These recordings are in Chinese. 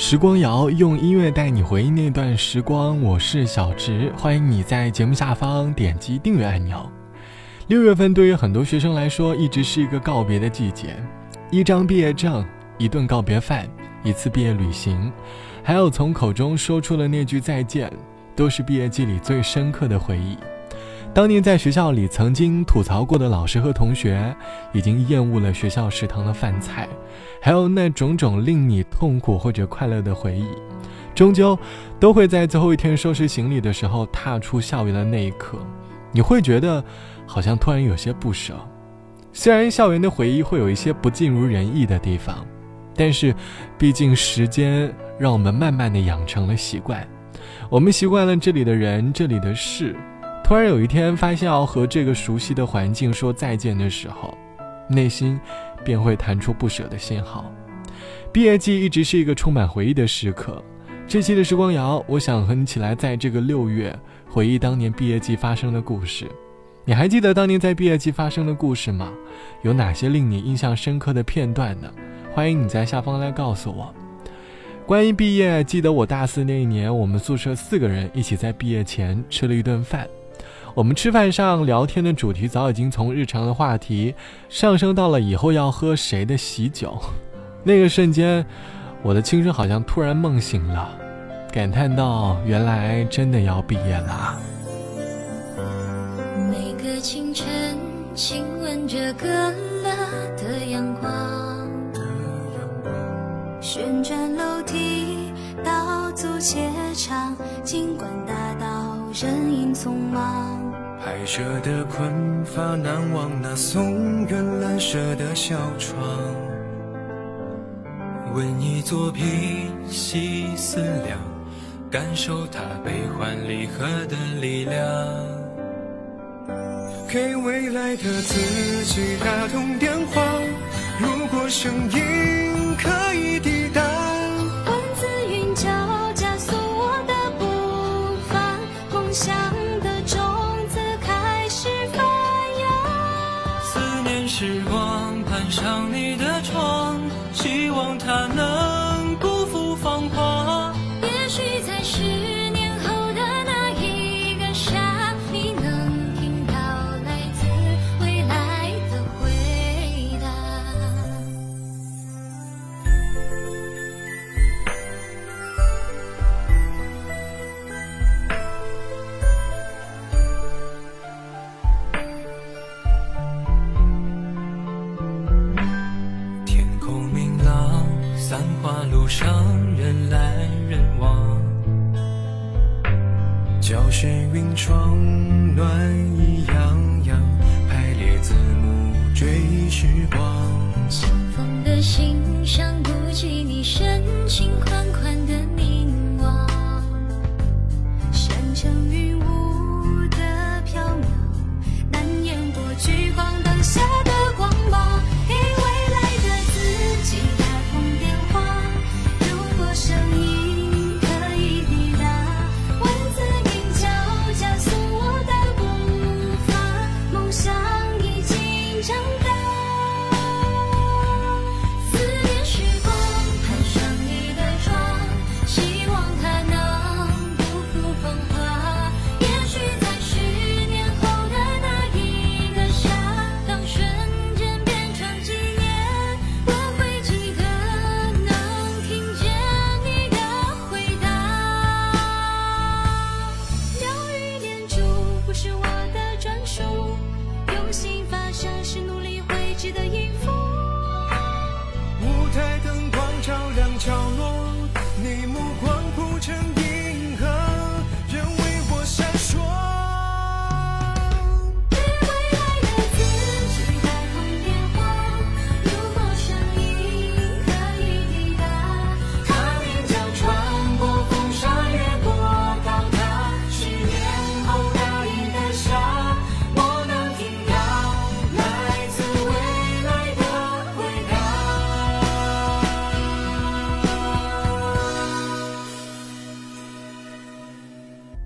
时光谣用音乐带你回忆那段时光，我是小直，欢迎你在节目下方点击订阅按钮。六月份对于很多学生来说，一直是一个告别的季节，一张毕业证，一顿告别饭，一次毕业旅行，还有从口中说出的那句再见，都是毕业季里最深刻的回忆。当年在学校里曾经吐槽过的老师和同学，已经厌恶了学校食堂的饭菜，还有那种种令你痛苦或者快乐的回忆，终究都会在最后一天收拾行李的时候，踏出校园的那一刻，你会觉得好像突然有些不舍。虽然校园的回忆会有一些不尽如人意的地方，但是毕竟时间让我们慢慢的养成了习惯，我们习惯了这里的人，这里的事。突然有一天发现要和这个熟悉的环境说再见的时候，内心便会弹出不舍的信号。毕业季一直是一个充满回忆的时刻。这期的时光谣，我想和你一起来，在这个六月回忆当年毕业季发生的故事。你还记得当年在毕业季发生的故事吗？有哪些令你印象深刻的片段呢？欢迎你在下方来告诉我。关于毕业，记得我大四那一年，我们宿舍四个人一起在毕业前吃了一顿饭。我们吃饭上聊天的主题早已经从日常的话题上升到了以后要喝谁的喜酒。那个瞬间，我的青春好像突然梦醒了，感叹到原来真的要毕业了。每个清晨，亲吻着隔了的阳光，旋转楼梯到足球场，尽管大道身影匆忙。拍摄的困乏，难忘那松原蓝色的小窗。闻一作品，细思量，感受它悲欢离合的力量。给未来的自己打通电话，如果声音窗暖意洋洋，排列字幕追时光。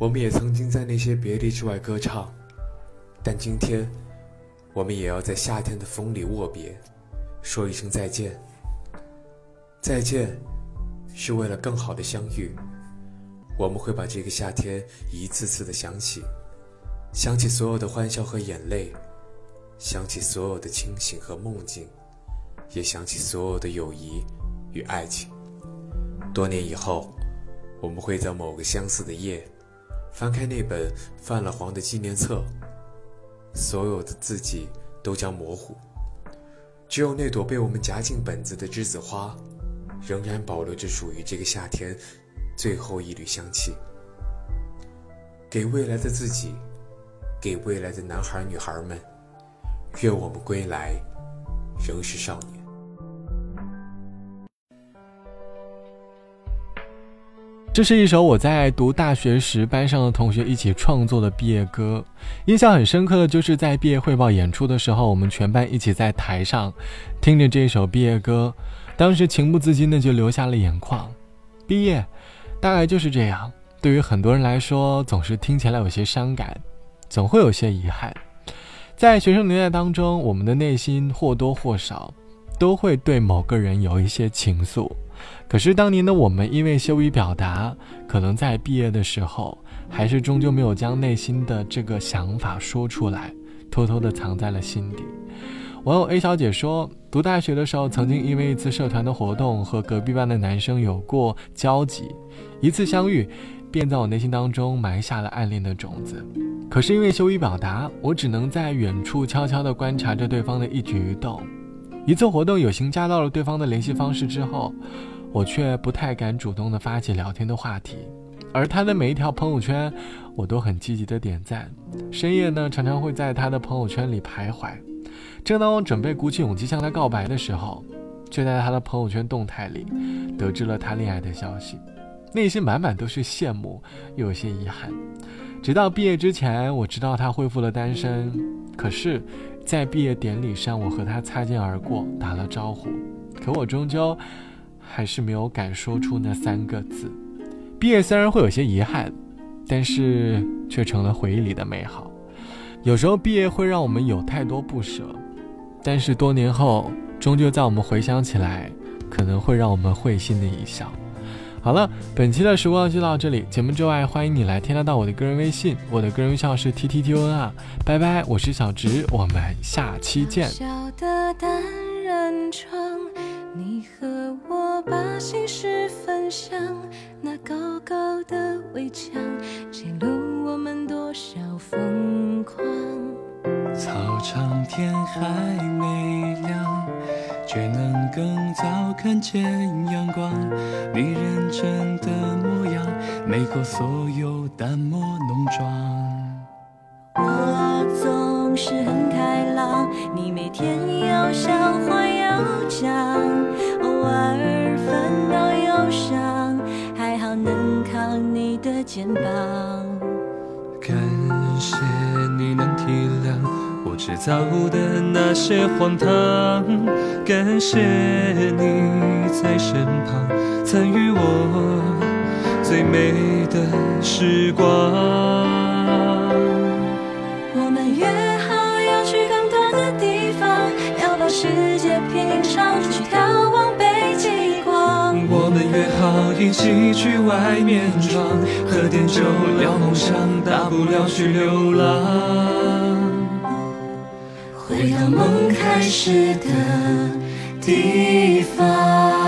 我们也曾经在那些别离之外歌唱，但今天，我们也要在夏天的风里握别，说一声再见。再见，是为了更好的相遇。我们会把这个夏天一次次的想起，想起所有的欢笑和眼泪，想起所有的清醒和梦境，也想起所有的友谊与爱情。多年以后，我们会在某个相似的夜，翻开那本泛了黄的纪念册，所有的字迹都将模糊，只有那朵被我们夹进本子的栀子花，仍然保留着属于这个夏天。最后一缕香气，给未来的自己，给未来的男孩女孩们，愿我们归来仍是少年。这是一首我在读大学时班上的同学一起创作的毕业歌，印象很深刻的就是在毕业汇报演出的时候，我们全班一起在台上听着这首毕业歌，当时情不自禁的就流下了眼眶。毕业。大概就是这样，对于很多人来说，总是听起来有些伤感，总会有些遗憾。在学生年代当中，我们的内心或多或少都会对某个人有一些情愫。可是当年的我们因为羞于表达，可能在毕业的时候，还是终究没有将内心的这个想法说出来，偷偷的藏在了心底。网友 A 小姐说，读大学的时候，曾经因为一次社团的活动和隔壁班的男生有过交集，一次相遇，便在我内心当中埋下了暗恋的种子。可是因为羞于表达，我只能在远处悄悄地观察着对方的一举一动。一次活动有幸加到了对方的联系方式之后，我却不太敢主动地发起聊天的话题，而他的每一条朋友圈，我都很积极的点赞。深夜呢，常常会在他的朋友圈里徘徊。正当我准备鼓起勇气向他告白的时候，却在他的朋友圈动态里得知了他恋爱的消息，内心满满都是羡慕，又有些遗憾。直到毕业之前，我知道他恢复了单身，可是，在毕业典礼上，我和他擦肩而过，打了招呼，可我终究还是没有敢说出那三个字。毕业虽然会有些遗憾，但是却成了回忆里的美好。有时候毕业会让我们有太多不舍。但是多年后，终究在我们回想起来，可能会让我们会心的一笑。好了，本期的时光就到这里。节目之外，欢迎你来添加到我的个人微信，我的个人微信是 t t t o n 啊。拜拜，我是小植，我们下期见。小的单人床，你和我把心事分享，那高高的围墙，记录我们多少疯狂。操场天还没亮，却能更早看见阳光。你认真的模样，美过所有淡漠浓妆。我总是很开朗，你每天有笑话要讲，偶尔烦恼忧伤，还好能靠你的肩膀。感谢你能体谅。制造的那些荒唐，感谢你在身旁，参与我最美的时光。我们约好要去更多的地方，要把世界品尝，去眺望北极光。我们约好一起去外面闯，喝点酒聊梦想，大不了去流浪。回到梦开始的地方。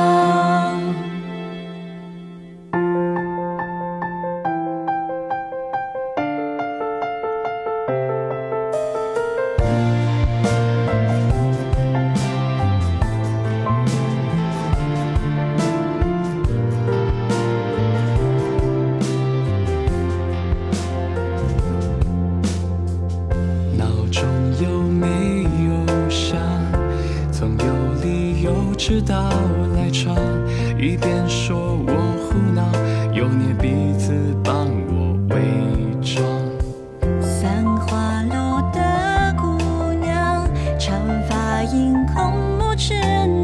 捏鼻子帮我伪装。三花路的姑娘，长发映空，目痴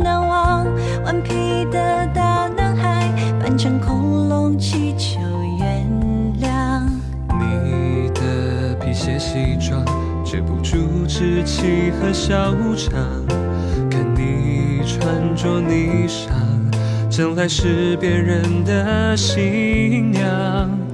难忘。顽皮的大男孩，扮成恐龙祈求原谅。你的皮鞋西装，遮不住稚气和小肠。穿着霓裳，将来是别人的新娘。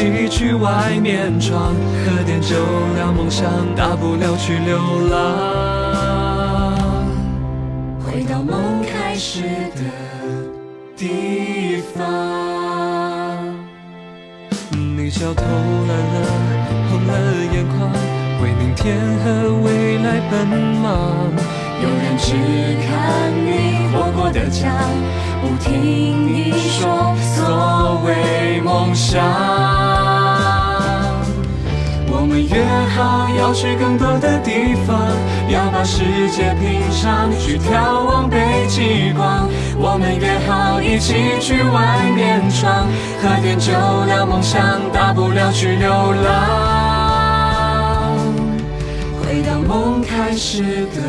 一起去外面闯，喝点酒聊梦想，大不了去流浪，回到梦开始的地方。你笑透蓝了，红了眼眶，为明天和未来奔忙。有人只看你活过的奖，不听你说所谓梦想。我们约好要去更多的地方，要把世界品尝，去眺望北极光。我们约好一起去外面闯，喝点酒聊梦想，大不了去流浪，回到梦开始的